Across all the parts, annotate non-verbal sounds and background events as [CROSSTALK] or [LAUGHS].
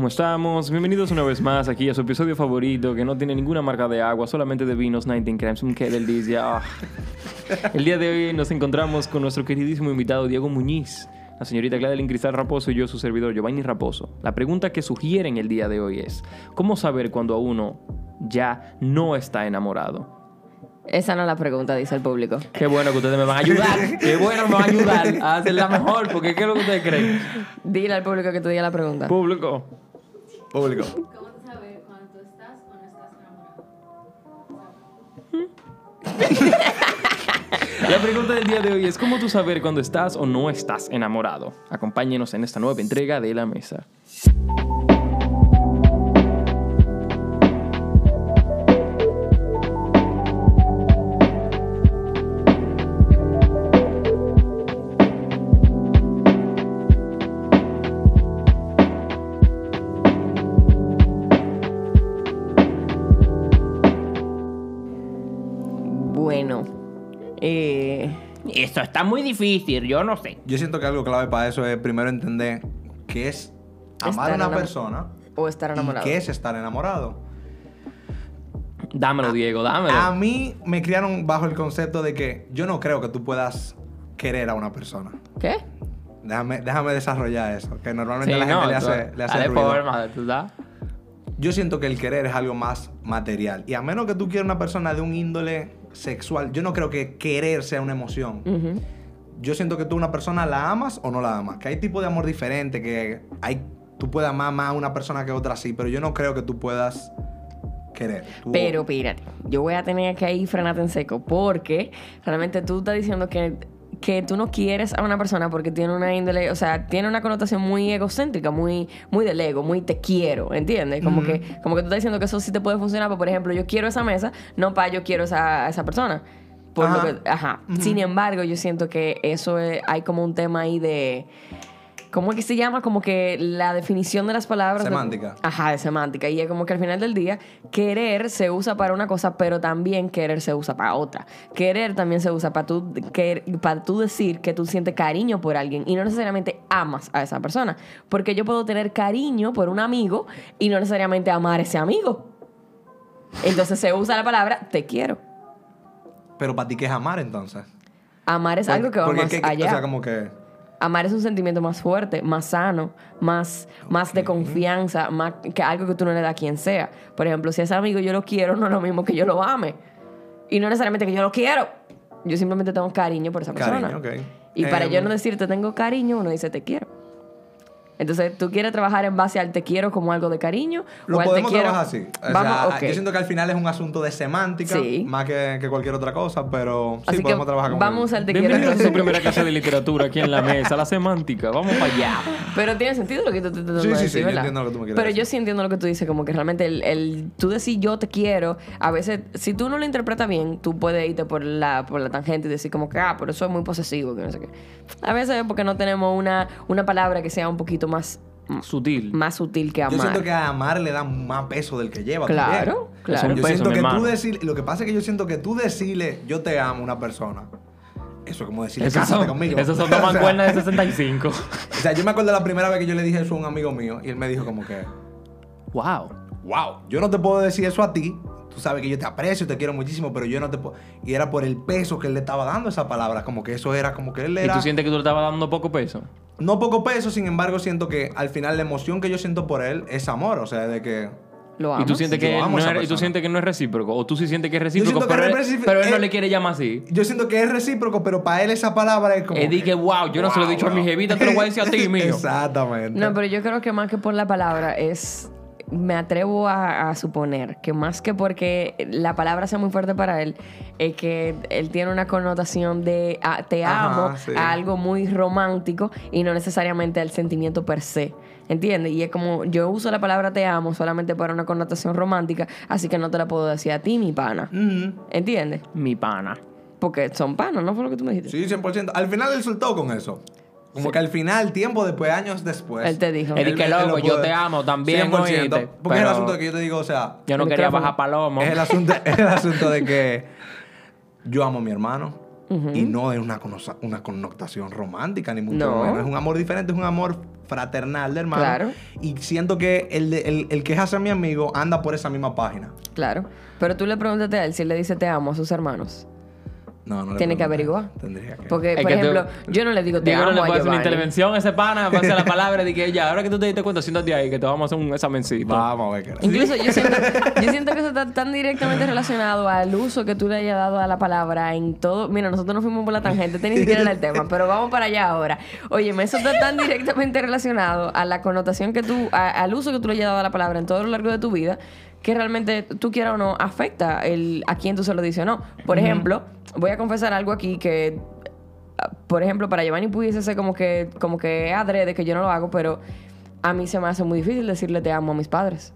¿Cómo estamos? Bienvenidos una vez más aquí a su episodio favorito que no tiene ninguna marca de agua, solamente de vinos 19 Crimes, un que del día. Ah. El día de hoy nos encontramos con nuestro queridísimo invitado Diego Muñiz, la señorita Gladeline Cristal Raposo y yo, su servidor Giovanni Raposo. La pregunta que sugieren el día de hoy es, ¿cómo saber cuando a uno ya no está enamorado? Esa no es la pregunta, dice el público. Qué bueno que ustedes me van a ayudar. [LAUGHS] Qué bueno me van a ayudar a hacerla mejor, porque ¿qué es lo que ustedes creen? Dile al público que te diga la pregunta. Público. Público. ¿Cómo tú sabes cuando tú estás o no estás enamorado? La pregunta del día de hoy es ¿cómo tú saber cuando estás o no estás enamorado? Acompáñenos en esta nueva entrega de La Mesa. Esto está muy difícil, yo no sé. Yo siento que algo clave para eso es primero entender qué es amar Estar a una persona o estar y enamorado. qué es estar enamorado. Dámelo, Diego, dámelo. A mí me criaron bajo el concepto de que yo no creo que tú puedas querer a una persona. ¿Qué? Déjame, déjame desarrollar eso, que normalmente Sí, a la gente no, le tú- hace, le hace dale ruido. forma, ¿tú sabes? Yo siento que el querer es algo más material. Y a menos que tú quieras una persona de un índole sexual, yo no creo que querer sea una emoción. Yo siento que tú una persona la amas o no la amas. Que hay tipos de amor diferente, que hay, tú puedes amar más a una persona que a otra sí, pero yo no creo que tú puedas querer. Tú- Pero espérate, yo voy a tener que ahí frenarte en seco porque realmente tú estás diciendo que, que tú no quieres a una persona porque tiene una índole, o sea, tiene una connotación muy egocéntrica, muy, muy del ego, muy te quiero, ¿entiendes? Como, que, como que tú estás diciendo que eso sí te puede funcionar, pero por ejemplo, yo quiero esa mesa, no para yo quiero esa, a esa persona. Por lo Ajá. que- ajá. Sin embargo, yo siento que eso es- hay como un tema ahí de... ¿Cómo es que se llama? Como que la definición de las palabras. de- Semántica. Ajá, de semántica. Y es como que al final del día, querer se usa para una cosa, pero también querer se usa para otra. Querer también se usa para tú, para tú decir que tú sientes cariño por alguien y no necesariamente amas a esa persona. Porque yo puedo tener cariño por un amigo y no necesariamente amar a ese amigo. Entonces se usa la palabra te quiero. Pero para ti, ¿qué es amar entonces? Amar es algo que va más que- allá. O sea, como que... Amar es un sentimiento más fuerte, más sano, más, más de confianza, más que algo que tú no le das a quien sea. Por ejemplo, si ese amigo yo lo quiero, [LAUGHS] no es lo mismo que yo lo ame. Y no necesariamente que yo lo quiero. Yo simplemente tengo cariño por esa persona. Cariño. Y para Em, yo no decirte tengo cariño, uno dice te quiero. Entonces, ¿tú quieres trabajar en base al te quiero como algo de cariño? Lo o al te podemos quiero? trabajar así. O Vamos, sea, ok. Yo siento que al final es un asunto de semántica, Sí. más que, que cualquier otra cosa, pero sí Así que podemos trabajar con vamos al te quiero. Bienvenidos a su primera [LAUGHS] clase de literatura aquí en La Mesa, la semántica. Vamos para allá. Pero tiene sentido lo que tú te estás Sí, sí, sí, entiendo lo que tú me quieres Pero decir. yo sí entiendo lo que tú dices, como que realmente el, el tú decir yo te quiero, a veces, si tú no lo interpretas bien, tú puedes irte por la, por la tangente y decir como que, ah, pero eso es muy posesivo, que no sé qué. A veces es porque no tenemos una, una palabra que sea un poquito más, Sutil. más sutil que Yo amar. siento que a amar le da más peso del que lleva. Claro, también. claro. un Yo peso, siento mi que hermano. tú decir, lo que pasa es que yo siento que tú decirle yo te amo a una persona, eso es como decirle Esas cásate son, conmigo. esas son [LAUGHS] dos mancuernas de [LAUGHS] 65. O sea, yo me acuerdo la primera vez que yo le dije eso a un amigo mío y él me dijo como que, Wow. wow, yo no te puedo decir eso a ti. Tú sabes que yo te aprecio, te quiero muchísimo, pero yo no te puedo. Y era por el peso que él le estaba dando a esa palabra. Como que eso era como que él ¿Y era. tú sientes que tú le estabas dando poco peso? No poco peso, sin embargo, siento que al final la emoción que yo siento por él es amor. O sea, de que. Lo ¿Y tú, sientes que amo no es, y tú sientes que no es recíproco? ¿O tú sí sientes que es recíproco, siento que pero, es él, recíproco- pero él no eh, le quiere llamar así? Yo siento que es recíproco, pero para él esa palabra es como. Es di que, wow, yo no se lo he dicho a mi jevita, te lo voy a decir a ti, [LAUGHS] mío. Exactamente. No, pero yo creo que más que por la palabra es. Me atrevo a, a suponer que más que porque la palabra sea muy fuerte para él, es que él tiene una connotación de ah, te Ajá, amo sí. a algo muy romántico y no necesariamente al sentimiento per se. ¿Entiendes? Y es como yo uso la palabra te amo solamente para una connotación romántica, así que no te la puedo decir a ti, mi pana. Ujú. ¿Entiendes? Mi pana. Porque son panos, ¿no fue lo que tú me dijiste? Sí, 100%. Al final él soltó con eso. Como que al final, tiempo después, años después. Él te dijo. Él que, él lo loco, yo te amo también, 100%. oíste, Porque es el asunto de que yo te digo, o sea, Yo no quería bajar palomo. es el asunto, [LAUGHS] es el asunto de que yo amo a mi hermano. Y no es una, una connotación romántica, ni mucho No. menos. Es un amor diferente, es un amor fraternal de hermano. Claro. Y siento que el, el, el que es hacia mi amigo anda por esa misma página. Claro. Pero tú le preguntaste a él si él le dice te amo a sus hermanos. No, no le Tiene que averiguar. Tendría que. Porque, Es por que tú- ejemplo, yo no le digo te amo no le a puedo hacer una Giovanni. intervención a ese pana, pase la [LAUGHS] palabra de que ya, ahora que tú te diste cuenta, siéntate ahí, que te vamos a hacer un examencito. Vamos a ver qué era. Incluso yo siento, yo [LAUGHS] siento que eso está tan directamente relacionado al uso que tú le hayas dado a la palabra en todo. Mira, nosotros nos fuimos por la tangente, este ni [LAUGHS] siquiera era el tema, pero vamos para allá ahora. Oye, eso está tan directamente relacionado a la connotación que tú, a- al uso que tú le hayas dado a la palabra en todo lo largo de tu vida, que realmente tú quieras o no afecta el, a quién tú se lo dices o no. Por ejemplo, voy a confesar algo aquí que ah, por ejemplo, para Giovanni pudiese ser como que, como que adrede, que yo no lo hago, pero a mí se me hace muy difícil decirle te amo a mis padres.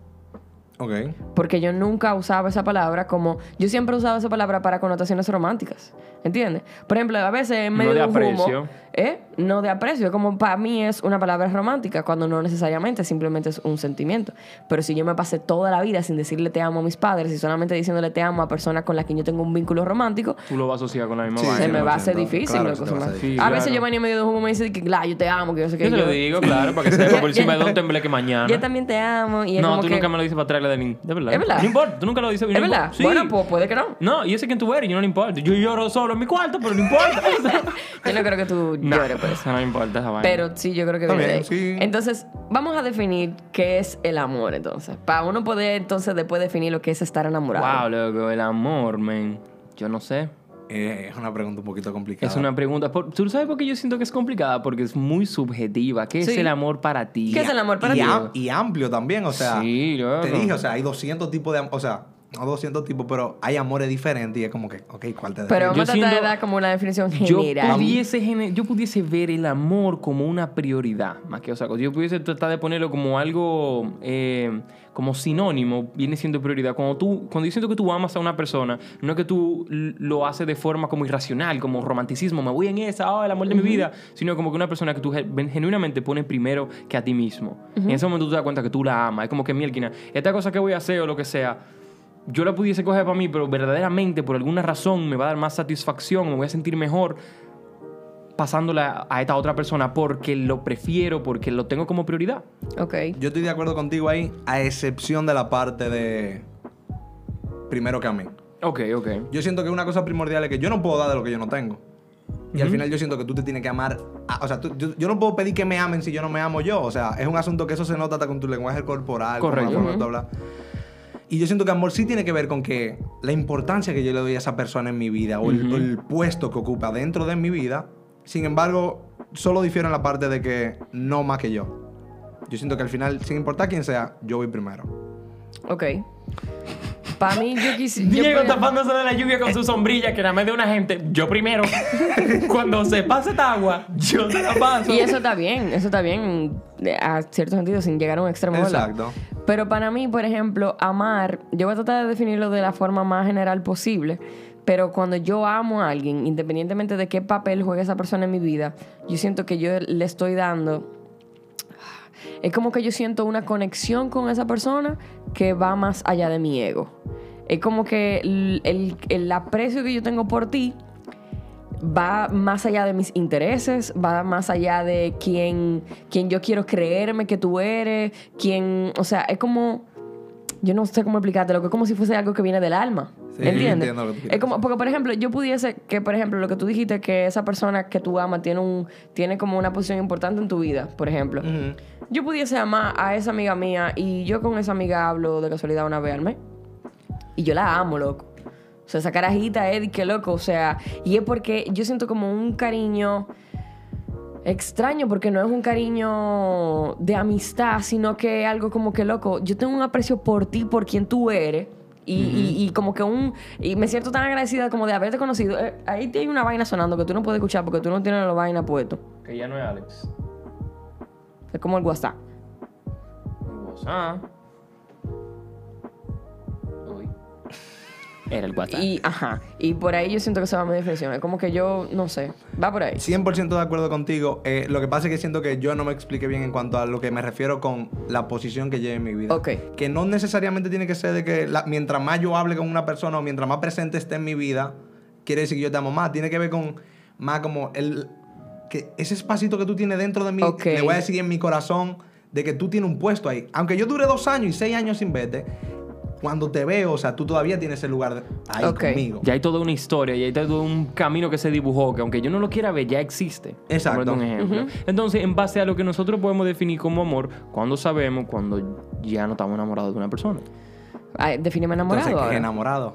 Ok. Porque yo nunca usaba esa palabra como... Yo siempre usaba esa palabra para connotaciones románticas. ¿Entiendes? Por ejemplo, a veces en No medio de de un humo... aprecio. ¿eh? No de aprecio. Como para mí es una palabra romántica, cuando no necesariamente, simplemente es un sentimiento. Pero si yo me pasé toda la vida sin decirle te amo a mis padres y solamente diciéndole te amo a personas con las que yo tengo un vínculo romántico, Tú lo vas a asociar con la misma Sí, vaina. se me va a hacer 100%. difícil. Claro, loco, a hacer difícil. a veces claro. Giovanni en medio de un humo me dice que, claro, yo te amo, que yo sé que Yo te lo digo, claro, para que [LAUGHS] sepa por encima de un [LAUGHS] tembleque mañana. Yo también te amo. Y es No, como tú que- nunca me lo dices para de verdad. ¿Es verdad? No importa, tú nunca lo dices. ¿Es verdad? Sí. Bueno, pues puede que no. No, y sé quién tú eres, yo no le importa. Yo lloro solo en mi cuarto, pero no importa. [LAUGHS] Yo no creo que tú [LAUGHS] no, llores por eso. no importa esa vaina. Pero sí, yo creo que viene de ahí. sí. Entonces, vamos a definir qué es el amor, entonces. Para uno poder, entonces, después definir lo que es estar enamorado. Wow, loco, el amor, man. Yo no sé. Eh, es una pregunta un poquito complicada. Es una pregunta. por- ¿Tú sabes por qué yo siento que es complicada? Porque es muy subjetiva. ¿Qué es el amor para ti? ¿Qué es el amor para y, ti? am- y amplio también, o sea. Sí, loco. Te dije, o sea, hay 200 tipos de O sea, no 200 tipos, pero hay amores diferentes y es como que, ok, ¿cuál te Pero define? vamos Yo a tratar de dar como una definición Yo general. pudiese, gene- yo pudiese ver el amor como una prioridad, más que otra cosa. Yo pudiese tratar de ponerlo como algo, eh, como sinónimo, viene siendo prioridad. Cuando tú, cuando yo siento que tú amas a una persona, no es que tú lo haces de forma como irracional, como romanticismo, me voy en esa, oh, el amor de mi vida, sino como que una persona que tú gen- genuinamente pones primero que a ti mismo. En ese momento tú te das cuenta que tú la amas. Es como que, mielquina, esta cosa que voy a hacer o lo que sea, yo la pudiese coger para mí, pero verdaderamente por alguna razón me va a dar más satisfacción, me voy a sentir mejor pasándola a esta otra persona porque lo prefiero, porque lo tengo como prioridad. Ok. Yo estoy de acuerdo contigo ahí, a excepción de la parte de. Primero que a mí. Ok, ok. Yo siento que una cosa primordial es que yo no puedo dar de lo que yo no tengo. Y al final yo siento que tú te tienes que amar. a- o sea, tú- yo, yo no puedo pedir que me amen si yo no me amo yo. O sea, es un asunto que eso se nota hasta con tu lenguaje corporal, Correcto. con la forma que tú hablas. Y yo siento que amor sí tiene que ver con que la importancia que yo le doy a esa persona en mi vida o el, Ujú. el puesto que ocupa dentro de mi vida. Sin embargo, solo difiero en la parte de que no más que yo. Yo siento que al final, sin importar quién sea, yo voy primero. Ok. Para mí, yo quisiera... Diego tapándose de la lluvia con su sombrilla, que nada más de una gente. Yo primero. [LAUGHS] Cuando se pase esta agua, yo te la paso. Y eso está bien, eso está bien de- a cierto sentido, sin llegar a un extremo. Exacto. Pero para mí, por ejemplo, amar, yo voy a tratar de definirlo de la forma más general posible, pero cuando yo amo a alguien, independientemente de qué papel juegue esa persona en mi vida, yo siento que yo le estoy dando... Es como que yo siento una conexión con esa persona que va más allá de mi ego. Es como que el, el- aprecio que yo tengo por ti va más allá de mis intereses, va más allá de quién, quién yo quiero creerme que tú eres, quién, o sea, es como, yo no sé cómo explicártelo, que es como si fuese algo que viene del alma, Sí, ¿entiendes? entiendo lo que tú quieres Es como, porque por ejemplo, yo pudiese, que por ejemplo, lo que tú dijiste, que esa persona que tú amas tiene, un, tiene como una posición importante en tu vida, por ejemplo. Ujú. Yo pudiese amar a esa amiga mía y yo con esa amiga hablo de casualidad una vez al mes. Y yo la amo, loco. O sea, esa carajita, Eddie, qué loco. O sea, y es porque yo siento como un cariño extraño, porque no es un cariño de amistad, sino que es algo como que loco. Yo tengo un aprecio por ti, por quien tú eres. Y, y- y como que un... Y me siento tan agradecida como de haberte conocido. Eh, ahí hay una vaina sonando que tú no puedes escuchar porque tú no tienes la vaina puesto. Que ya no es Alex. Es como el WhatsApp. WhatsApp. Era el WhatsApp. Y, ajá. Y por ahí yo siento que se va mi definición. Es como que yo, no sé. Va por ahí. 100% de acuerdo contigo. Eh, lo que pasa es que siento que yo no me expliqué bien en cuanto a lo que me refiero con la posición que lleve en mi vida. Ok. Que no necesariamente tiene que ser de que la- mientras más yo hable con una persona o mientras más presente esté en mi vida, quiere decir que yo te amo más. Tiene que ver con más como el, que ese espacito que tú tienes dentro de mí, Ok. le voy a decir en mi corazón, de que tú tienes un puesto ahí. Aunque yo dure dos años y seis años sin verte, cuando te veo, o sea, tú todavía tienes ese lugar de- ahí Ok. conmigo. Ya hay toda una historia, ya hay todo un camino que se dibujó, que aunque yo no lo quiera ver, ya existe. Exacto. Entonces, en base a lo que nosotros podemos definir como amor, cuando sabemos cuando ya no estamos enamorados de una persona. Ay, defíneme enamorado Entonces, ¿qué es enamorado?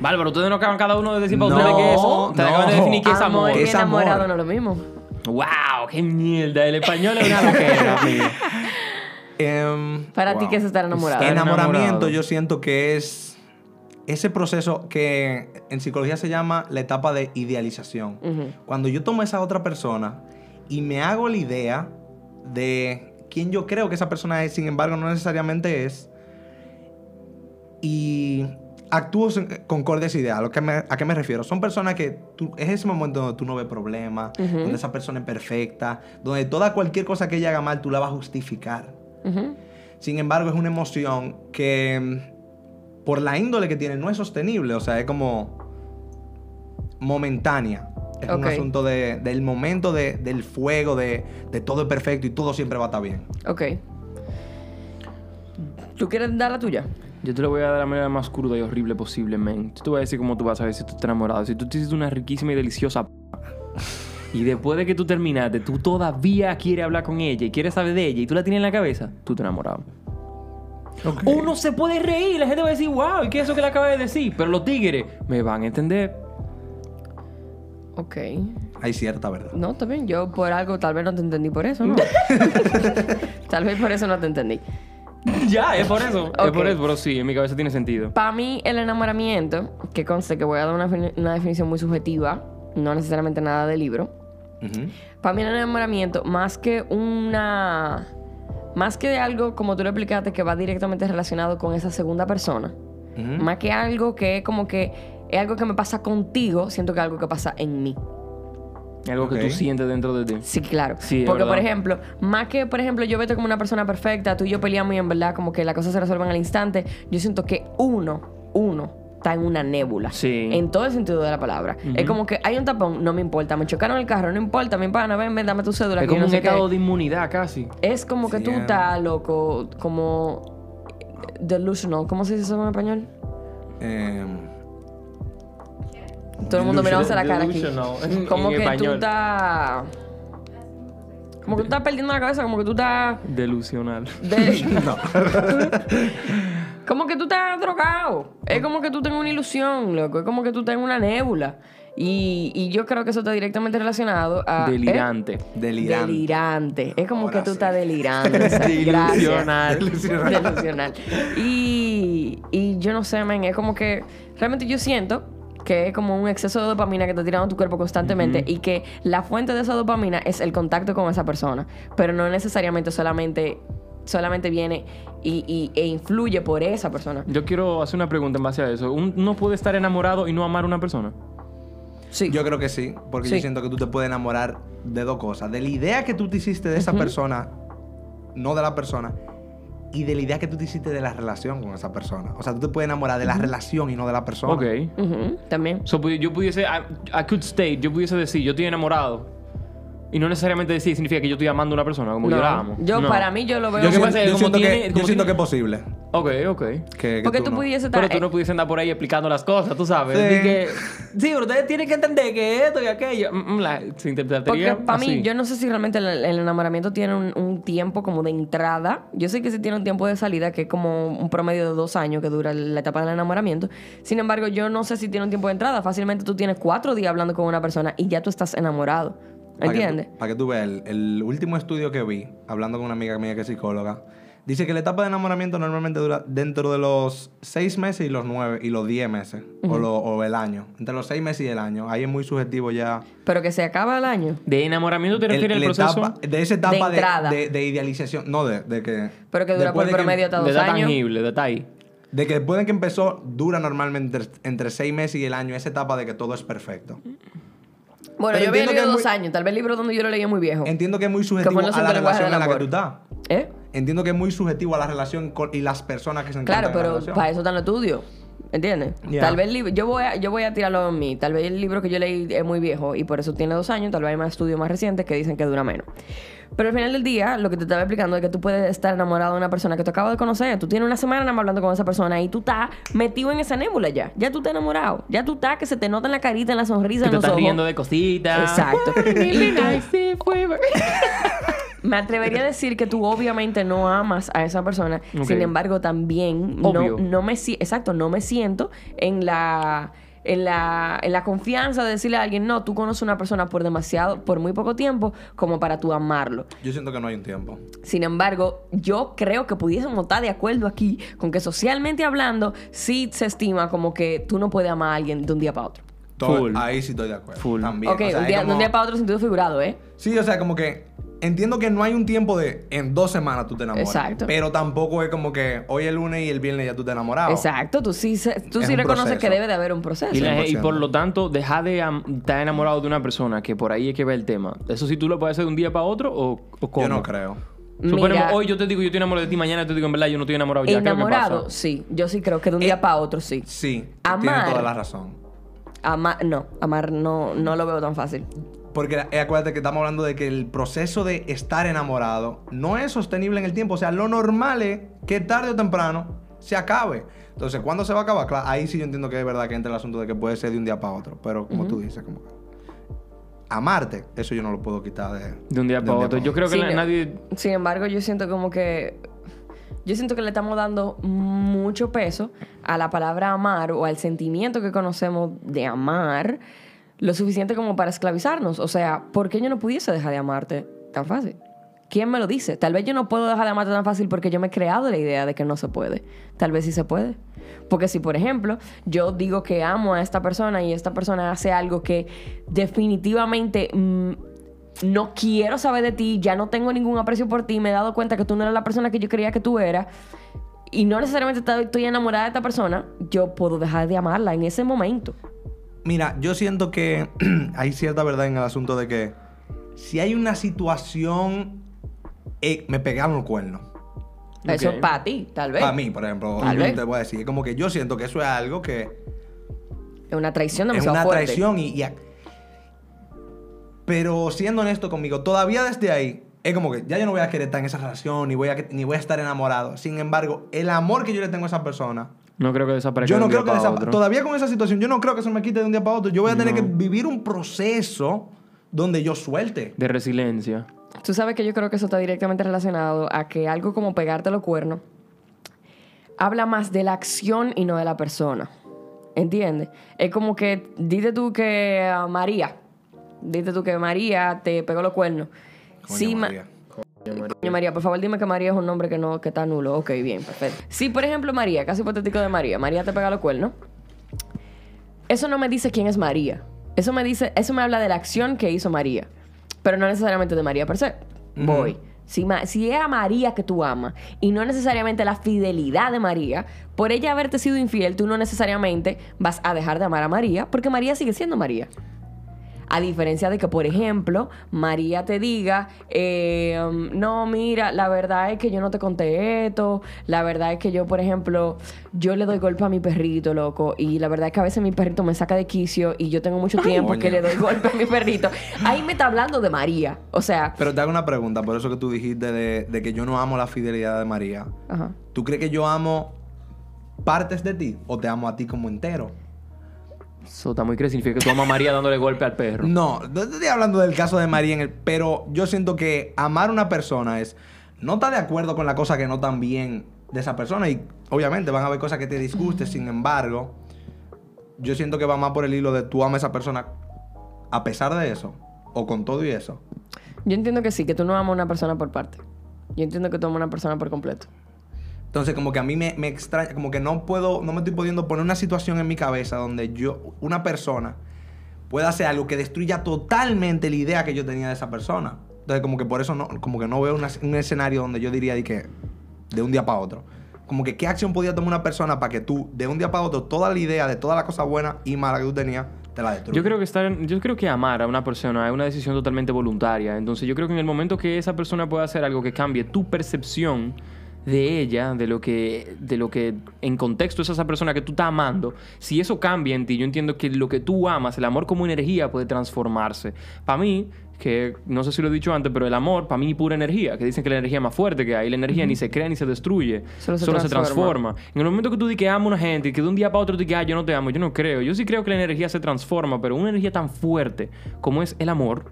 Bárbaro, ustedes no acaban cada uno de decir para No, ustedes qué es. Ustedes no. acaban de definir qué es amor. Amor y Es amor. enamorado no es lo mismo. ¡Wow! ¡Qué mierda! El español es una loquera, [LAUGHS] amigo. Em, Para ti. ¿qué es estar enamorado? Estar Enamoramiento enamorado. yo siento que es ese proceso que en psicología se llama la etapa de idealización. Cuando yo tomo a esa otra persona y me hago la idea de quién yo creo que esa persona es, sin embargo no necesariamente es, y actúo concorde esa idea. ¿A, lo que me- ¿A qué me refiero? Son personas que tú, es ese momento donde tú no ves problemas, Ujú. donde esa persona es perfecta, donde toda cualquier cosa que ella haga mal tú la vas a justificar. Sin embargo, es una emoción que mm, por la índole que tiene no es sostenible, o sea, es como momentánea. Es un asunto de- del momento de- del fuego, de, de todo es perfecto y todo siempre va a estar bien. Ok. ¿Tú quieres dar la tuya? Yo te lo voy a dar de la manera más cruda y horrible posiblemente. Yo te voy a decir cómo tú vas a ver si tú estás enamorado. Si tú te hiciste una riquísima y deliciosa p- y después de que tú terminaste, tú todavía quieres hablar con ella y quieres saber de ella y tú la tienes en la cabeza, tú te enamorado. Uno se puede reír, la gente va a decir, wow, ¿y qué es eso que le acaba de decir? Pero los tigres me van a entender. Ok. Hay cierta verdad. No, está bien. Yo por algo tal vez no te entendí por eso, ¿no? [LAUGHS] [LAUGHS] tal vez por eso no te entendí. ya, es por eso. Es Ok. por eso, pero sí, en mi cabeza tiene sentido. Para mí, el enamoramiento, que conste que voy a dar una, una definición muy subjetiva, no necesariamente nada de libro. Ujú. Para mí, el enamoramiento, más que una. Más que de algo, como tú lo explicaste, que va directamente relacionado con esa segunda persona, Ujú. más que algo que es como que es algo que me pasa contigo, siento que es algo que pasa en mí. Algo que tú sientes dentro de ti. Sí, claro. Sí, Porque, por ejemplo, más que, por ejemplo, yo vete como una persona perfecta, tú y yo peleamos y en verdad como que las cosas se resuelven al instante, yo siento que uno, uno, está en una nébula. Sí. En todo el sentido de la palabra. Es como que hay un tapón, no me importa. Me chocaron el carro, no importa. Mi pana, ven, ven, dame tu cédula. Es que como no un qué. estado de inmunidad casi. Es como que tú Sí, estás loco, como delusional. ¿Cómo se dice eso en español? Em, Todo el mundo mirándose la cara aquí. Delusional, en- [LAUGHS] Como en que tú estás... Como que tú estás perdiendo la cabeza, como que tú estás... Delusional. de- [LAUGHS] [LAUGHS] como que tú estás drogado. Es como que tú tengas una ilusión, loco. Es como que tú tengas una nébula. Y, y yo creo que eso está directamente relacionado a... ¿eh? Delirante. delirante. Delirante. Es como Ahora que tú sí. estás delirando. [LAUGHS] Gracias. Delusional. Delusional. Y, y yo no sé, men, es como que realmente yo siento que es como un exceso de dopamina que te tirando tu cuerpo constantemente y que la fuente de esa dopamina es el contacto con esa persona, pero no necesariamente solamente solamente viene y, y- e influye por esa persona. Yo quiero hacer una pregunta en base a eso. ¿Un- ¿Uno puede estar enamorado y no amar a una persona? Sí. Yo creo que sí, porque yo Sí. siento que tú te puedes enamorar de dos cosas. De la idea que tú te hiciste de esa persona, no de la persona, y de la idea que tú te hiciste de la relación con esa persona. O sea, tú te puedes enamorar de la relación y no de la persona. Ok. Ujú, también. So, pu- yo pudiese, I, I could state, yo pudiese decir, yo estoy enamorado. Y no necesariamente decir significa que yo estoy amando a una persona, como yo No. la amo. Yo, No. para mí, yo lo veo Yo, que pasa yo como siento tiene- que, yo siento tiene- que es posible. Ok, ok. Que, que Porque tú no. pudieses estar... Pero tú no pudiese andar por ahí explicando las cosas, tú sabes. Sí. Que, [LAUGHS] sí, pero ustedes tienen que entender que esto y aquello. mm, mm, la- se Porque para mí, yo no sé si realmente el, el enamoramiento tiene un, un tiempo como de entrada. Yo sé que sí tiene un tiempo de salida, que es como un promedio de dos años que dura la etapa del enamoramiento. Sin embargo, yo no sé si tiene un tiempo de entrada. Fácilmente tú tienes cuatro días hablando con una persona y ya tú estás enamorado. Para que tú- ¿Entiendes? Para que tú veas, el, el último estudio que vi, hablando con una amiga mía que es psicóloga, dice que la etapa de enamoramiento normalmente dura dentro de los seis meses y los nueve y los diez meses, o, lo- o el año. Entre los seis meses y el año. Ahí es muy subjetivo ya. Pero que se acaba el año. ¿De enamoramiento te El- refieres al proceso? etapa- de esa etapa De de, entrada. de- de idealización. No, de, de que. Pero que dura por de que- promedio hasta de dos edad años. tangible, de ahí. De que después de que empezó, dura normalmente entre, entre seis meses y el año, esa etapa de que todo es perfecto. Bueno, Pero yo había leído dos muy- años. Tal vez el libro donde yo lo leí es muy viejo. Entiendo que es muy subjetivo a la relación en la que tú estás. ¿Eh? Entiendo que es muy subjetivo a la relación con- y las personas que se encuentran Claro, en la pero para eso están los estudios. ¿Entiendes? Yeah. Tal vez el libro, yo voy, a, yo voy a tirarlo en mí. Tal vez el libro que yo leí es muy viejo y por eso tiene dos años. Tal vez hay más estudios más recientes que dicen que dura menos. Pero al final del día, lo que te estaba explicando es que tú puedes estar enamorado de una persona que tú acabas de conocer. Tú tienes una semana nada más hablando con esa persona y tú estás metido en esa nébula ya. Ya tú estás enamorado. Ya tú estás que se te nota en la carita, en la sonrisa, Que en te los estás ojos. riendo de cositas. Exacto. [LAUGHS] [LAUGHS] Me atrevería a decir que tú obviamente no amas a esa persona. Sin embargo, también Obvio. no, no me si- exacto, no me siento en la en la, en la confianza de decirle a alguien, no, tú conoces a una persona por demasiado, por muy poco tiempo, como para tú amarlo. Yo siento que no hay un tiempo. Sin embargo, yo creo que pudiésemos estar de acuerdo aquí con que socialmente hablando, sí se estima como que tú no puedes amar a alguien de un día para otro. Todo- Full. Ahí sí estoy de acuerdo. Full. También. ok, O sea, un es día, de un día para otro sentido figurado, ¿eh? Sí, o sea, como que entiendo que no hay un tiempo de en dos semanas tú te enamoras. Exacto. Pero tampoco es como que hoy es lunes y el viernes ya tú te enamorado. Exacto, tú sí, se- tú Es sí reconoces proceso. que debe de haber un proceso. Y, la- y 100%. por lo tanto, deja de estar enamorado de una persona, que por ahí es que va el tema. ¿Eso sí tú lo puedes hacer de un día para otro o, o cómo? Yo no creo. Suponemos, Mira- hoy yo te digo yo estoy enamorado de ti, mañana te digo en verdad yo no estoy enamorado ya. ¿qué es lo que Enamorado, pasa? sí. Yo sí creo que de un día Eh, para otro, sí. Sí, Amar. tienes toda la razón. Amar, no. Amar no, no lo veo tan fácil. Porque eh, acuérdate que estamos hablando de que el proceso de estar enamorado no es sostenible en el tiempo. O sea, lo normal es que tarde o temprano se acabe. Entonces, ¿cuándo se va a acabar? Claro, ahí sí yo entiendo que es verdad que entra el asunto de que puede ser de un día para otro. Pero como tú dices, como que amarte, eso yo no lo puedo quitar de, De un día para otro. Yo creo que na- no. nadie... Sin embargo, yo siento como que. Yo siento que le estamos dando mucho peso a la palabra amar o al sentimiento que conocemos de amar, lo suficiente como para esclavizarnos. O sea, ¿por qué yo no pudiese dejar de amarte tan fácil? ¿Quién me lo dice? Tal vez yo no puedo dejar de amarte tan fácil porque yo me he creado la idea de que no se puede. Tal vez sí se puede. Porque si, por ejemplo, yo digo que amo a esta persona y esta persona hace algo que definitivamente mm, no quiero saber de ti, ya no tengo ningún aprecio por ti, me he dado cuenta que tú no eres la persona que yo creía que tú eras y no necesariamente estoy enamorada de esta persona, yo puedo dejar de amarla en ese momento. Mira, yo siento que [CLEARS THROAT] hay cierta verdad en el asunto de que si hay una situación, eh, me pegaron el cuerno. Eso es para ti, tal vez. Para mí, por ejemplo, Tal vez. te voy a decir, como que yo siento que eso es algo que Es una traición es demasiado una fuerte. traición y, y a- Pero siendo honesto conmigo, todavía desde ahí es como que ya yo no voy a querer estar en esa relación, ni voy a, ni voy a estar enamorado. Sin embargo, el amor que yo le tengo a esa persona, No creo que desaparezca yo de no día creo que para desa- otro. todavía con esa situación, yo no creo que se me quite de un día para otro. Yo voy a tener No. que vivir un proceso donde yo suelte. De resiliencia. Tú sabes que yo creo que eso está directamente relacionado a que algo como pegarte los cuernos habla más de la acción y no de la persona. ¿Entiendes? Es como que, dite tú que ah, María, dite tú que María te pegó los cuernos. Coño, Sí, ma- María. María, por favor dime que María es un nombre que no que está nulo. Ok, bien, perfecto. Si, por ejemplo, María, caso hipotético de María, María te pega los cuernos. Eso no me dice quién es María. Eso me dice, eso me habla de la acción que hizo María. Pero no necesariamente de María per se. Voy. Si, si es a María que tú amas y no necesariamente la fidelidad de María, por ella haberte sido infiel, tú no necesariamente vas a dejar de amar a María porque María sigue siendo María. A diferencia de que, por ejemplo, María te diga, eh, no, mira, la verdad es que yo no te conté esto, la verdad es que yo, por ejemplo, yo le doy golpe a mi perrito, loco, y la verdad es que a veces mi perrito me saca de quicio y yo tengo mucho tiempo coño. que le doy golpe a mi perrito. Ahí me está hablando de María. O sea, Pero te hago una pregunta, por eso que tú dijiste de, de que yo no amo la fidelidad de María. ajá. ¿Tú crees que yo amo partes de ti o te amo a ti como entero? Eso está muy crecido. Significa que tú amas a María dándole golpe al perro. No, no estoy hablando del caso de María, en el, pero yo siento que amar a una persona es no estar de acuerdo con la cosa que no tan bien de esa persona y obviamente van a haber cosas que te disgusten, sin embargo, yo siento que va más por el hilo de tú amas a esa persona a pesar de eso o con todo y eso. Yo entiendo que sí, que tú no amas a una persona por parte. Yo entiendo que tú amas a una persona por completo. Entonces, como que a mí me, me extraña, como que no puedo, no me estoy pudiendo poner una situación en mi cabeza donde yo, una persona, pueda hacer algo que destruya totalmente la idea que yo tenía de esa persona. Entonces, como que por eso no, como que no veo una- un escenario donde yo diría de que de un día para otro. Como que qué acción podía tomar una persona para que tú, de un día para otro, toda la idea de toda la cosa buena y mala que tú tenías, te la destruyas. Yo creo que estar, yo creo que amar a una persona es una decisión totalmente voluntaria. Entonces yo creo que en el momento que esa persona pueda hacer algo que cambie tu percepción de ella, de lo que, de lo que en contexto es esa persona que tú estás amando, si eso cambia en ti, yo entiendo que lo que tú amas, el amor como energía puede transformarse. Para mí, que no sé si lo he dicho antes, pero el amor, para mí, pura energía, que dicen que la energía es más fuerte que hay, la energía ni se crea ni se destruye, Solo solo, se se transforma. En el momento que tú dices que amo a una gente y que de un día para otro tú dices, ah, yo no te amo, yo no creo. Yo sí creo que la energía se transforma, pero una energía tan fuerte como es el amor,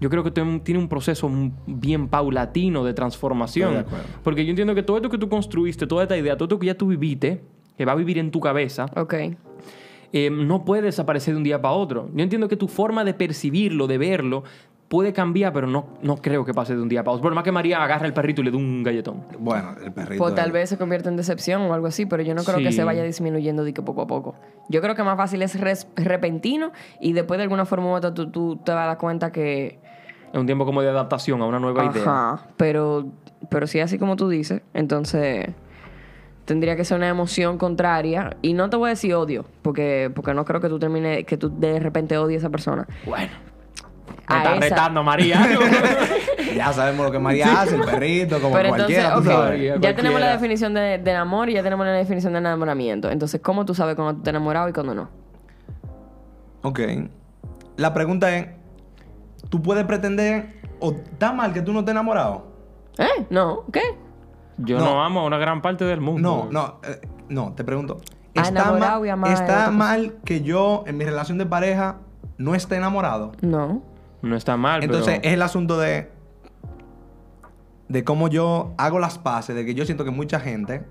yo creo que tiene un proceso bien paulatino de transformación. De. Porque yo entiendo que todo esto que tú construiste, toda esta idea, todo esto que ya tú viviste, que va a vivir en tu cabeza, eh, no puede desaparecer de un día para otro. Yo entiendo que tu forma de percibirlo, de verlo, puede cambiar, pero no, no creo que pase de un día para otro. Por más que María agarre el perrito y le dé un galletón. Bueno, el perrito. Pues tal vez se convierta en decepción o algo así, pero yo no creo que se vaya disminuyendo de que poco a poco. Yo creo que más fácil es res- repentino y después de alguna forma u otra tú, tú te vas a dar cuenta que... Es un tiempo como de adaptación a una nueva idea. Ajá, pero, pero si es así como tú dices, entonces tendría que ser una emoción contraria. Y no te voy a decir odio, porque, porque no creo que tú termines, que tú de repente odies a esa persona. Bueno. Me está esa- retando, María. [LAUGHS] [LAUGHS] Ya sabemos lo que María hace, el perrito, como Pero entonces, cualquiera, tú sabes. Ya cualquiera. tenemos la definición de, del amor y ya tenemos la definición de enamoramiento. Entonces, ¿cómo tú sabes cuando tú estás enamorado y cuando no? Ok. La pregunta es: ¿tú puedes pretender o está mal que tú no estés enamorado? ¿Eh? No, ¿qué? Yo No. no. amo a una gran parte del mundo. No, no, eh, no, te pregunto. ¿Está, mal, y ¿está mal que yo en mi relación de pareja no esté enamorado? No. No está mal, Entonces es el asunto de de cómo yo hago las paces, de que yo siento que mucha gente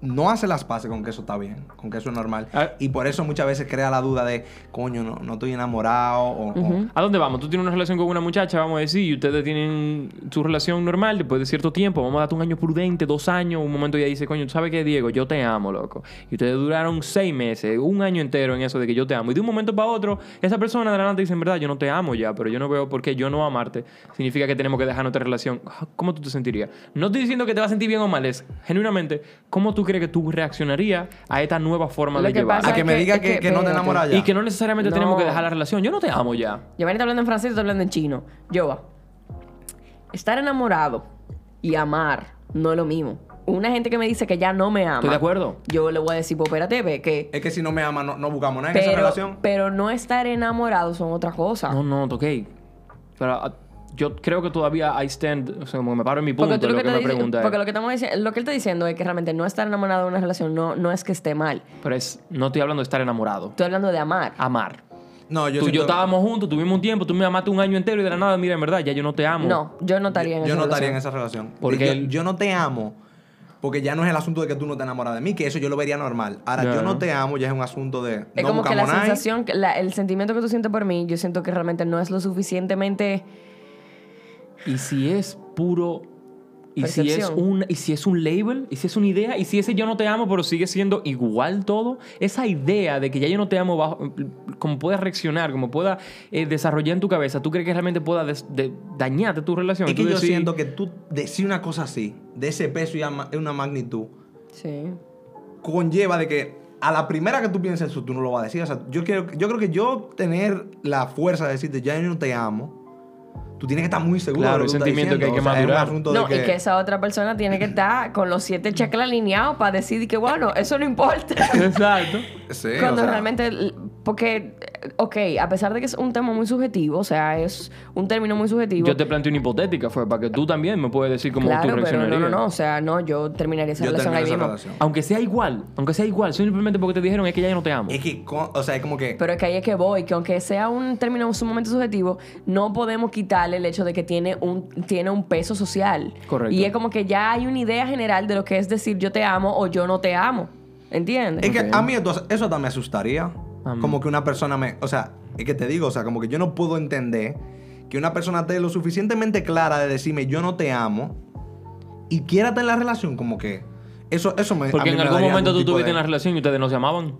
no hace las paces con que eso está bien, con que eso es normal. Ah. Y por eso muchas veces crea la duda de, coño, no, no estoy enamorado o, o- ¿A dónde vamos? Tú tienes una relación con una muchacha, vamos a decir, y ustedes tienen su relación normal después de cierto tiempo. Vamos a darte un año prudente, dos años. Un momento ella dice, coño, ¿tú sabes qué, Diego? Yo te amo, loco. Y ustedes duraron seis meses, un año entero en eso de que yo te amo. Y de un momento para otro, esa persona de la nada dice, en verdad, yo no te amo ya, pero yo no veo por qué yo no amarte. Significa que tenemos que dejar nuestra relación. Ah, ¿Cómo tú te sentirías? No estoy diciendo que te vas a sentir bien o mal, es genuinamente, ¿cómo tú crees que tú reaccionarías a esta nueva forma Lo de que llevar? pasa a que me diga es que, que- que no te espérate. enamoras ya. Y que no necesariamente tenemos que dejar la relación. Yo no te amo ya. Giovanni está hablando en francés y está hablando en chino. Yo va. Estar enamorado y amar no es lo mismo. Una gente que me dice que ya no me ama. Estoy de acuerdo. Yo le voy a decir, pues espérate, ve que. Es que si no me ama, no, no buscamos nada en esa Pero, relación. pero no estar enamorado son otra cosa. No, no, ok. Pero ah, yo creo que todavía I stand, o sea, como me paro en mi punto Porque, tú lo lo que, que, me dice- pregunta. porque es- lo que estamos diciendo, lo que él está diciendo es que realmente no estar enamorado de una relación no, no es que esté mal. Pero es, no estoy hablando de estar enamorado. Estoy hablando de amar. Amar. No, yo tú y yo estábamos juntos, tuvimos un tiempo, tú me amaste un año entero y de la nada, mira, en verdad, ya yo no te amo. No, yo no estaría en yo esa no estaría en esa relación. Porque yo, el- yo no te amo. Porque ya no es el asunto de que tú no te enamoras de mí, que eso yo lo vería normal. Ahora, yo no te amo, ya es un asunto de. Es no como que la sensación, que la- el sentimiento que tú sientes por mí, yo siento que realmente no es lo suficientemente... Y si es puro. Y si, es un, y si es un label, y si es una idea, y si ese yo no te amo, pero sigue siendo igual todo, esa idea de que ya yo no te amo, bajo, como puedas reaccionar, como pueda eh, desarrollar en tu cabeza, ¿tú crees que realmente pueda des- de- dañarte tu relación? Es que Tú yo decir, siento que tú decir una cosa así, de ese peso y una magnitud, Sí. conlleva de que a la primera que tú pienses eso, tú no lo vas a decir. O sea, yo, quiero, yo creo que yo tener la fuerza de decirte, ya yo no te amo, tú tienes que estar muy seguro Claro, de lo el que tú estás sentimiento que hay diciendo. que O sea, madurar. No, de y que esa otra persona tiene que estar con los siete cheques alineados para decir que, bueno, eso no importa. [LAUGHS] Exacto. Sí, Cuando o sea, realmente, porque, eh, ok, a pesar de que es un tema muy subjetivo, o sea, es un término muy subjetivo. Yo te planteo una hipotética, fue para que tú también me puedas decir cómo claro, tú pero reaccionarías. no, no, no, o sea, no, yo terminaría esa yo relación ahí esa mismo. relación. Aunque sea igual, aunque sea igual, simplemente porque te dijeron es que ya yo no te amo. Es que, o sea, es como que... Pero es que ahí es que voy, que aunque sea un término sumamente subjetivo, no podemos quitarle el hecho de que tiene un, tiene un peso social. Correcto. Y es como que ya hay una idea general de lo que es decir yo te amo o yo no te amo. ¿Entiendes? Es que a mí eso, eso hasta me asustaría. Como que una persona me... O sea, es que te digo, o sea, como que yo no puedo entender que una persona esté lo suficientemente clara de decirme yo no te amo y quiera tener la relación como que... Eso, eso me... Porque en me algún momento tú tipo estuviste de- en la relación y ustedes no se amaban.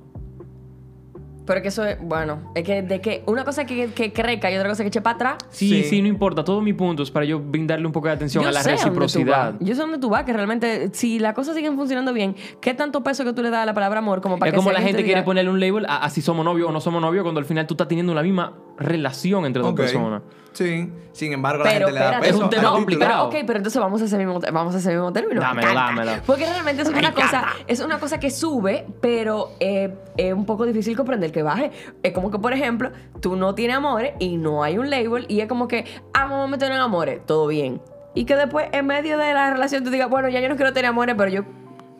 Pero que eso es, bueno, es que de que una cosa que, que crezca y otra cosa que eche para atrás. Sí, sí, Sí. no importa. Todos mis puntos para yo brindarle un poco de atención Yo a la sé a dónde tú reciprocidad. vas. Yo sé dónde tú vas, que realmente, si las cosas siguen funcionando bien, ¿qué tanto peso que tú le das a la palabra amor como para Es que como la gente te quiere diga- ponerle un label a, a si somos novios o no somos novios cuando al final tú estás teniendo la misma relación entre dos personas. Sí. Sin embargo, la Pero, gente le da peso. Es un tema complicado. Pero, ok, pero entonces vamos a ese mismo, vamos a ese mismo término. Dámelo, dámelo. Porque realmente es una cosa, es una cosa que sube, pero eh, es un poco difícil comprender que baje. Es como que, por ejemplo, tú no tienes amores y no hay un label y es como que, ah, vamos a meter en amores, todo bien. Y que después, en medio de la relación, tú digas, bueno, ya yo no quiero tener amores, pero yo.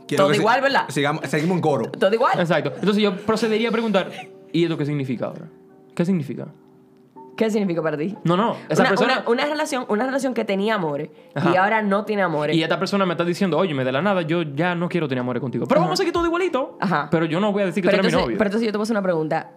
Quiero todo si- igual, ¿verdad? sigamos- seguimos en coro. Todo igual. Exacto. Entonces yo procedería a preguntar, ¿y esto qué significa ahora? ¿Qué significa? ¿Qué significa para ti? No, no. Esa una, persona... una- una relación, una relación que tenía amores y ahora no tiene amores. Y esta persona me está diciendo, oye, me de la nada, yo ya no quiero tener amores contigo. Pero Ajá. vamos a seguir todo igualito. Ajá. Pero yo no voy a decir que pero, tú eres mi novio. pero entonces yo te voy a hacer una pregunta.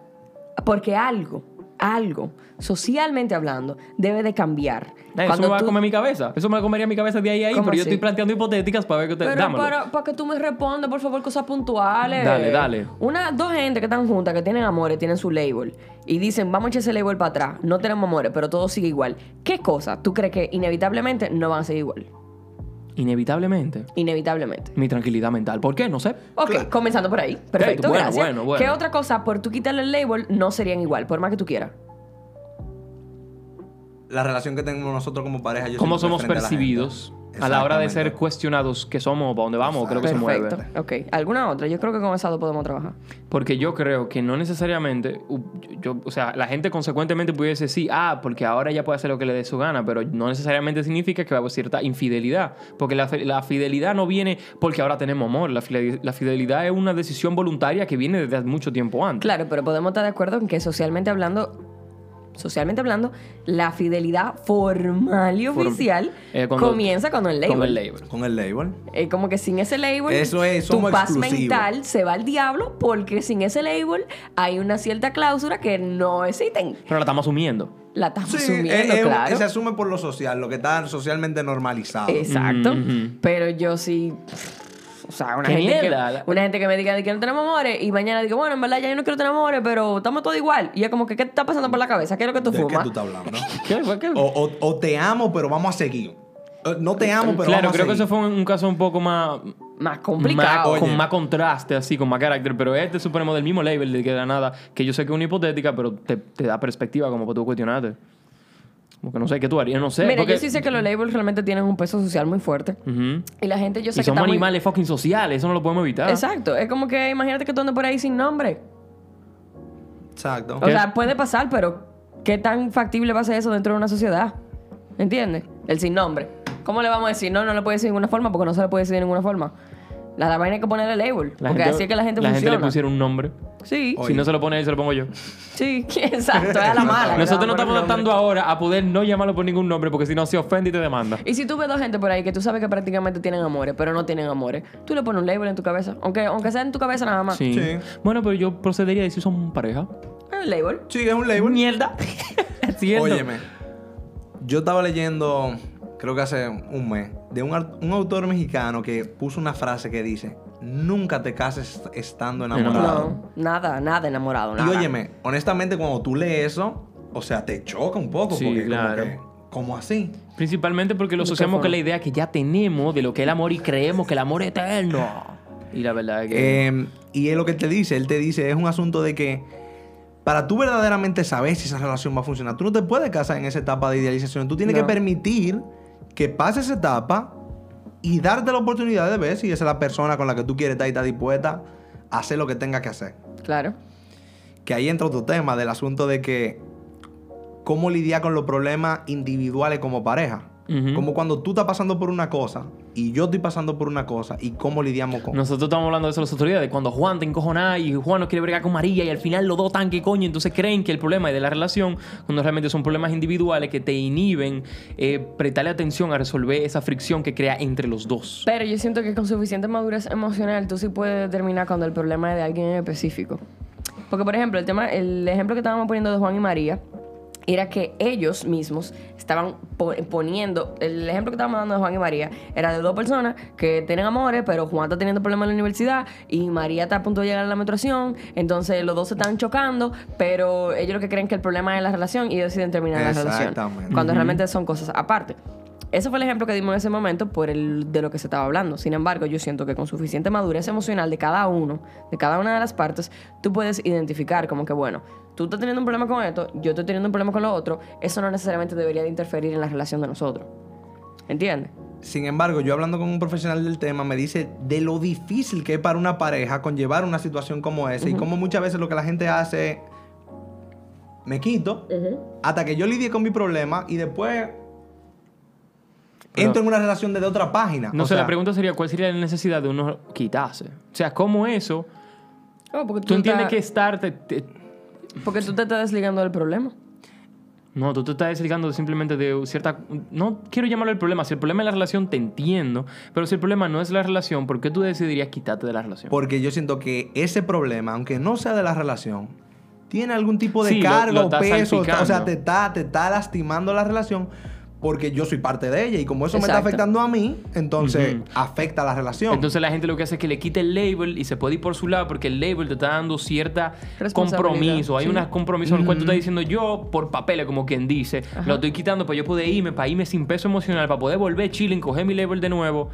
Porque algo, algo, socialmente hablando, debe de cambiar. Eso me va a comer mi cabeza. Eso me comería mi cabeza de ahí a ahí. ¿Cómo Pero yo estoy planteando hipotéticas para ver qué te... Pero Dámelo. para, para que tú me respondas, por favor, cosas puntuales. Dale, dale. Una, dos gente que están juntas, que tienen amores, tienen su label, y dicen, vamos a echar ese label para atrás, no tenemos amores, pero todo sigue igual. ¿Qué cosa tú crees que inevitablemente no van a seguir igual? Inevitablemente. Inevitablemente. Mi tranquilidad mental. ¿Por qué? No sé. Ok, Claro. comenzando por ahí. Perfecto, bueno, gracias. bueno, bueno. ¿Qué otra cosa, por tú quitarle el label, no serían igual, por más que tú quieras? La relación que tenemos nosotros como pareja. Yo ¿Cómo somos frente a la gente. percibidos a la hora de ser cuestionados qué somos, para dónde vamos? Creo que se mueve. Perfecto. Ok. ¿Alguna otra? Yo creo que con esa dos podemos trabajar. Porque yo creo que no necesariamente, yo, o sea, la gente consecuentemente pudiese decir, ah, porque ahora ella puede hacer lo que le dé su gana, pero no necesariamente significa que va a haber cierta infidelidad. Porque la, la fidelidad no viene porque ahora tenemos amor. La fidelidad es una decisión voluntaria que viene desde mucho tiempo antes. Claro, pero podemos estar de acuerdo en que socialmente hablando, socialmente hablando, la fidelidad formal y Form- oficial Eh, cuando- comienza con el label. Con el label. Con el label. Eh, como que sin ese label, Eso es, tu paz mental se va al diablo porque sin ese label hay una cierta cláusula que no existen. Pero la estamos asumiendo. La estamos Sí, asumiendo, es- es- claro. se asume por lo social, lo que está socialmente normalizado. Exacto. Pero yo sí. O sea, una ¡Qué gente, que, mierda! una gente que me diga de que no tenemos amores y mañana diga, bueno, en verdad ya yo no quiero tener amores, pero estamos todos igual. Y es como que, ¿qué te está pasando por la cabeza? ¿Qué es lo que tú ¿De qué tú estás hablando? [LAUGHS] ¿Qué? ¿Qué? o, o- o te amo, pero vamos a seguir. Eh, No te amo, pero claro, vamos creo a que seguir. eso fue un, un caso un poco más... Más complicado. más- con más contraste, así, con más carácter. Pero este suponemos del mismo label de que da nada, que yo sé que es una hipotética, pero te, te da perspectiva como para tú cuestionarte. Como que no sé qué tú harías, no sé. Mira, porque- yo sí sé que los labels realmente tienen un peso social muy fuerte. Y la gente, yo sé Y que somos está muy- animales fucking sociales, eso no lo podemos evitar. Exacto. Es como que imagínate que tú andas por ahí sin nombre. Exacto. O sea, puede pasar, pero ¿qué tan factible va a ser eso dentro de una sociedad? ¿Entiendes? El sin nombre. ¿Cómo le vamos a decir? No, no le puede decir de ninguna forma porque no se le puede decir de ninguna forma. La, la vaina hay que ponerle label. La porque gente- así es que la gente La funciona. gente le pusieron un nombre. Sí, Oye. Si no se lo pone él, se lo pongo yo. sí, [LAUGHS] exacto. Es a la mala. que le Nosotros vamos no estamos adaptando ahora a poder no llamarlo por ningún nombre porque si no se ofende y te demanda. Y si tú ves dos gente por ahí que tú sabes que prácticamente tienen amores, pero no tienen amores, tú le pones un label en tu cabeza. Aunque, aunque sea en tu cabeza nada más. Sí. Sí. Bueno, pero yo procedería a decir son pareja. El label. Sí, es un label. Mierda. [LAUGHS] Es cierto. Óyeme, yo estaba leyendo, creo que hace un mes, de un, un autor mexicano que puso una frase que dice, nunca te cases estando enamorado. No, nada, nada enamorado, Y óyeme, honestamente cuando tú lees eso, o sea, te choca un poco. Sí, porque claro. como que, ¿cómo así? Principalmente porque lo ¿De qué asociamos con la idea que ya tenemos de lo que es el amor y creemos que el amor es eterno. Y la verdad es que... Eh, y es lo que él te dice, él te dice, es un asunto de que para tú verdaderamente saber si esa relación va a funcionar, tú no te puedes casar en esa etapa de idealización, tú tienes No. que permitir que pase esa etapa y darte la oportunidad de ver si esa es la persona con la que tú quieres estar y está dispuesta a hacer lo que tenga que hacer. Claro. Que ahí entra otro tema del asunto de que cómo lidiar con los problemas individuales como pareja. Como cuando tú estás pasando por una cosa y yo estoy pasando por una cosa y cómo lidiamos con... Nosotros estamos hablando de eso días, de cuando Juan te encojona y Juan no quiere bregar con María y al final los dos tan que coño, entonces creen que el problema es de la relación, cuando realmente son problemas individuales que te inhiben eh, prestarle atención a resolver esa fricción que crea entre los dos. Pero yo siento que con suficiente madurez emocional tú sí puedes determinar cuando el problema es de alguien en específico. Porque, por ejemplo, el tema, el ejemplo que estábamos poniendo de Juan y María era que ellos mismos estaban po- poniendo, el ejemplo que estábamos dando de Juan y María era de dos personas que tienen amores, pero Juan está teniendo problemas en la universidad y María está a punto de llegar a la menstruación, entonces los dos se están chocando, pero ellos lo que creen que el problema es la relación y deciden terminar la relación. Cuando realmente son cosas aparte. Ese fue el ejemplo que dimos en ese momento por el de lo que se estaba hablando. Sin embargo, yo siento que con suficiente madurez emocional de cada uno, de cada una de las partes, tú puedes identificar como que, bueno, tú estás teniendo un problema con esto, yo estoy teniendo un problema con lo otro, eso no necesariamente debería de interferir en la relación de nosotros. ¿Entiendes? Sin embargo, yo hablando con un profesional del tema, me dice de lo difícil que es para una pareja conllevar una situación como esa y como muchas veces lo que la gente hace es, me quito hasta que yo lidie con mi problema y después Pero- entro en una relación desde otra página. No O sé, sea, la pregunta sería, ¿cuál sería la necesidad de uno quitarse? O sea, ¿cómo eso? Oh, porque Tú entiendes estás- que estar... te- te- Porque tú te estás desligando del problema. no, tú te estás desligando simplemente de cierta... No quiero llamarlo el problema. Si el problema es la relación, te entiendo. Pero si el problema no es la relación, ¿por qué tú decidirías quitarte de la relación? Porque yo siento que ese problema, aunque no sea de la relación, tiene algún tipo de Sí, lo- carga lo o está peso. O sea, te está, te está lastimando la relación porque yo soy parte de ella. Y como eso me está afectando a mí, entonces afecta a la relación. Entonces la gente lo que hace es que le quite el label y se puede ir por su lado porque el label te está dando cierta compromiso. Hay sí. un compromiso en el cual tú estás diciendo yo por papeles, como quien dice, lo estoy quitando para yo poder irme, para irme sin peso emocional, para poder volver chilling, coger mi label de nuevo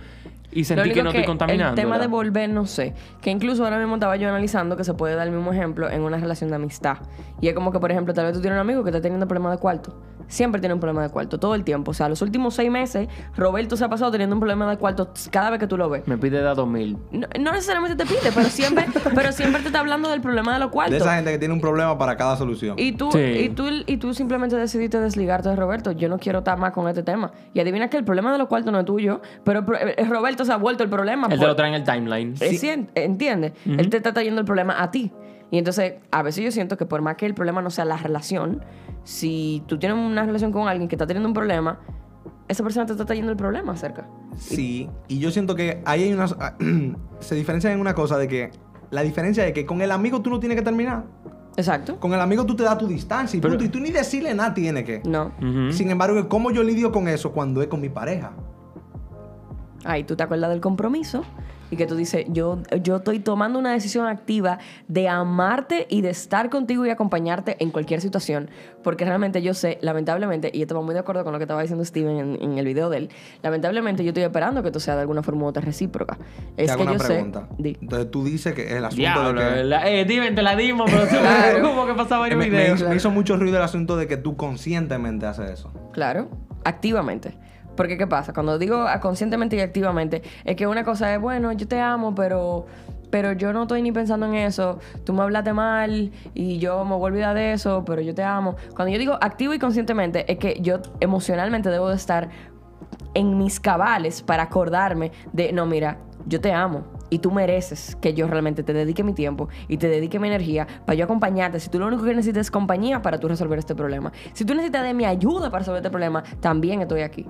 y único que no estoy contaminando. El tema de volver, no sé. Que incluso ahora mismo estaba yo analizando que se puede dar el mismo ejemplo en una relación de amistad. Y es como que, por ejemplo, tal vez tú tienes un amigo que está teniendo problemas de cuarto. Siempre tiene un problema de cuarto, todo el tiempo. O sea, los últimos seis meses, Roberto se ha pasado teniendo un problema de cuarto cada vez que tú lo ves. Me pide da 2000. No, no necesariamente te pide, pero siempre, [LAUGHS] pero siempre te está hablando del problema de los de cuartos. esa gente que tiene un problema para cada solución. Y tú, Sí. y, tú, y tú simplemente decidiste desligarte de Roberto. Yo no quiero estar más con este tema. Y adivina que el problema de los cuartos no es tuyo, pero eh, Roberto se ha vuelto el problema. Él te lo trae en el timeline. Sí, en- entiende. Él te está trayendo el problema a ti. Y entonces, a veces yo siento que por más que el problema no sea la relación, si tú tienes una relación con alguien que está teniendo un problema, esa persona te está trayendo el problema cerca. Sí, y yo siento que ahí hay unas. [CLEARS THROAT] se diferencia en una cosa de que. La diferencia es que con el amigo tú no tienes que terminar. Exacto. Con el amigo tú te das tu distancia y, Pero- punto, y tú ni decirle nada tienes que. No. Sin embargo, ¿cómo yo lidio con eso cuando es con mi pareja? Ahí tú te acuerdas del compromiso y que tú dices, yo, yo estoy tomando una decisión activa de amarte y de estar contigo y acompañarte en cualquier situación. Porque realmente yo sé, lamentablemente, y estaba muy de acuerdo con lo que estaba diciendo Steven en, en el video de él, lamentablemente yo estoy esperando que esto sea de alguna forma u otra recíproca. Te Es hago que una yo pregunta. sé... Di. Entonces tú dices que el asunto Diablo, de que. la- eh, dime, te la dimos, pero tú Claro. como que pasaba varios me, me videos. me hizo mucho ruido el asunto de que tú conscientemente haces eso. Claro, activamente. Porque ¿qué pasa? Cuando digo conscientemente y activamente, es que una cosa es, bueno, yo te amo, pero, pero yo no estoy ni pensando en eso. Tú me hablaste mal y yo me voy a olvidar de eso, pero yo te amo. Cuando yo digo activo y conscientemente, es que yo emocionalmente debo de estar en mis cabales para acordarme de, no, mira, yo te amo. Y tú mereces que yo realmente te dedique mi tiempo y te dedique mi energía para yo acompañarte. Si tú lo único que necesitas es compañía para tú resolver este problema. Si tú necesitas de mi ayuda para resolver este problema, también estoy aquí.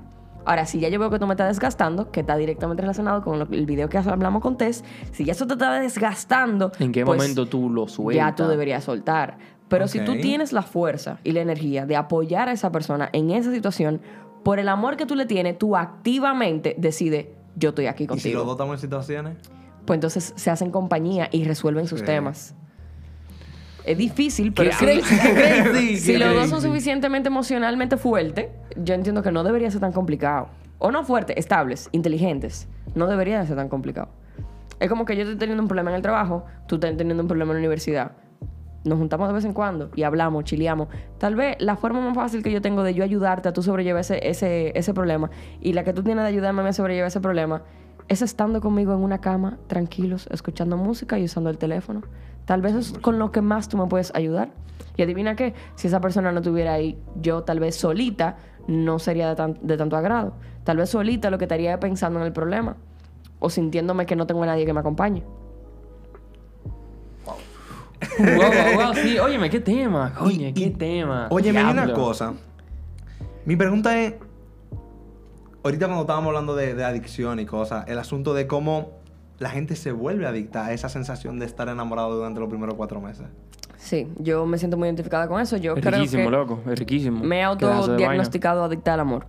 Ahora, si ya yo veo que tú me estás desgastando, que está directamente relacionado con lo- el video que hablamos con Tess, si ya eso te está desgastando... ¿En qué pues, momento tú lo sueltas? ya tú deberías soltar. Pero si tú tienes la fuerza y la energía de apoyar a esa persona en esa situación, por el amor que tú le tienes, tú activamente decides, yo estoy aquí Y si los contigo. dos estamos en situaciones. Pues entonces se hacen compañía y resuelven sus Sí. temas. Es difícil, pero si- [LAUGHS] crazy, los dos son suficientemente emocionalmente fuertes, yo entiendo que no debería ser tan complicado. O no fuertes, estables, inteligentes. No debería de ser tan complicado. Es como que yo estoy teniendo un problema en el trabajo, tú estás teniendo un problema en la universidad. Nos juntamos de vez en cuando y hablamos, chileamos. Tal vez la forma más fácil que yo tengo de yo ayudarte a tú sobrellevar ese, ese, ese problema y la que tú tienes de ayudarme a mí a sobrellevar ese problema es estando conmigo en una cama, tranquilos, escuchando música y usando el teléfono. Tal vez es con lo que más tú me puedes ayudar. Y adivina qué, si esa persona no estuviera ahí, yo tal vez solita no sería de, tan- de tanto agrado. Tal vez solita lo que estaría pensando en el problema o sintiéndome que no tengo a nadie que me acompañe. Wow, wow, wow, [LAUGHS] sí. Óyeme, qué tema, coño, Y- qué y- tema. Oye, hay una cosa. Mi pregunta es. Ahorita cuando estábamos hablando de, de adicción y cosas, el asunto de cómo la gente se vuelve adicta a esa sensación de estar enamorado durante los primeros cuatro meses. Sí, yo me siento muy identificada con eso. Yo Es creo riquísimo, que loco, es riquísimo. me he autodiagnosticado adicta al amor.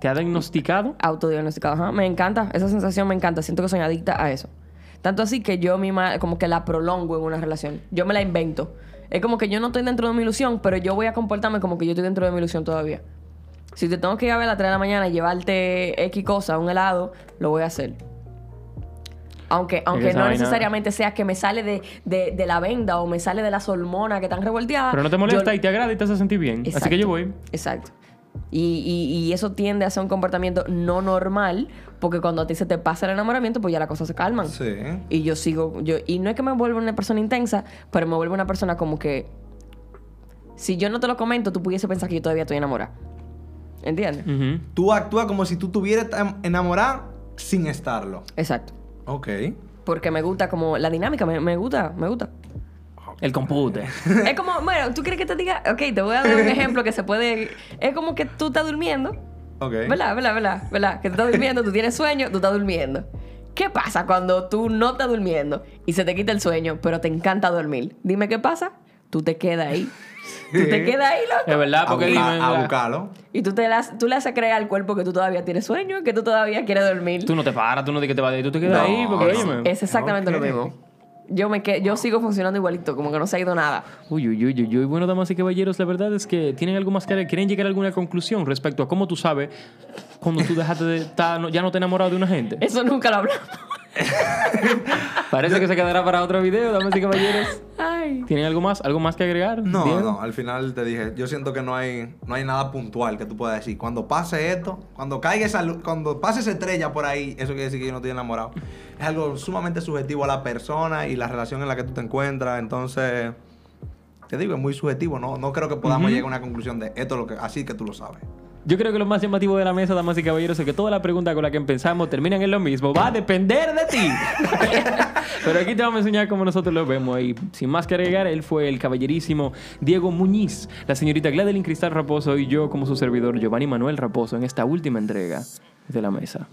¿Te ha diagnosticado? Autodiagnosticado, ajá. Me encanta, esa sensación me encanta. Siento que soy adicta a eso. Tanto así que yo misma como que la prolongo en una relación. Yo me la invento. Es como que yo no estoy dentro de mi ilusión, pero yo voy a comportarme como que yo estoy dentro de mi ilusión todavía. Si te tengo que ir a ver a las 3 de la mañana y llevarte X cosa, un helado, lo voy a hacer. Aunque, aunque no necesariamente sea que me sale de, de- de la venda o me sale de las hormonas que están revolteadas. Pero no te molesta yo- y te agrada y te hace sentir bien. Así que yo voy. Exacto. Y, y- y eso tiende a ser un comportamiento no normal, porque cuando a ti se te pasa el enamoramiento, pues ya las cosas se calman. Sí. Y yo sigo, yo, y no es que me vuelva una persona intensa, pero me vuelve una persona como que si yo no te lo comento, tú pudiese pensar que yo todavía estoy enamorada. ¿Entiendes? Tú actúas como si tú estuvieras em- enamorada sin estarlo. Exacto. Ok. Porque me gusta como la dinámica, me, me gusta, me gusta. El compute. [LAUGHS] es como, bueno, ¿tú quieres que te diga? Ok, te voy a dar un ejemplo que se puede... Es como que tú estás durmiendo, Ok. ¿verdad? ¿Verdad? ¿Verdad? ¿Verdad? Que tú estás durmiendo, tú tienes sueño, tú estás durmiendo. ¿Qué pasa cuando tú no estás durmiendo y se te quita el sueño, pero te encanta dormir? Dime qué pasa. Tú te quedas ahí. Tú te quedas ahí, loco. Es verdad, A, porque buscar- dime, a buscarlo. Y tú, te las, tú le haces creer al cuerpo que tú todavía tienes sueño, que tú todavía quieres dormir. tú no te paras, tú no dices que te vas de ahí, tú te quedas No, ahí, porque es, óyeme. es exactamente lo mismo. Yo, me que, yo sigo funcionando igualito, como que no se ha ido nada. Uy, uy, uy, uy, uy. Bueno, damas y caballeros, la verdad es que tienen algo más que quieren llegar a alguna conclusión respecto a cómo tú sabes cuando tú dejaste de estar, no- ya no te enamorado de una gente. Eso nunca lo hablamos. [LAUGHS] Parece que se quedará para otro video, damas y caballeros. Ay. ¿Tienen algo más? ¿Algo más que agregar? No, Diego? no, al final te dije, yo siento que no hay, no hay nada puntual que tú puedas decir. Cuando pase esto, cuando caiga esa luz, cuando pase esa estrella por ahí, eso quiere decir que yo no estoy enamorado. Es algo sumamente subjetivo a la persona y la relación en la que tú te encuentras. Entonces, te digo, es muy subjetivo, ¿no? No creo que podamos llegar a una conclusión de esto es lo que, así que tú lo sabes. Yo creo que lo más llamativo de la mesa, damas y caballeros, es que todas las preguntas con las que empezamos terminan en lo mismo. Va a depender de ti. [LAUGHS] Pero aquí te vamos a enseñar cómo nosotros lo vemos. Y sin más que agregar, él fue el caballerísimo Diego Muñiz, la señorita Gladeline Cristal Raposo y yo como su servidor Giovanni Manuel Raposo en esta última entrega de la mesa.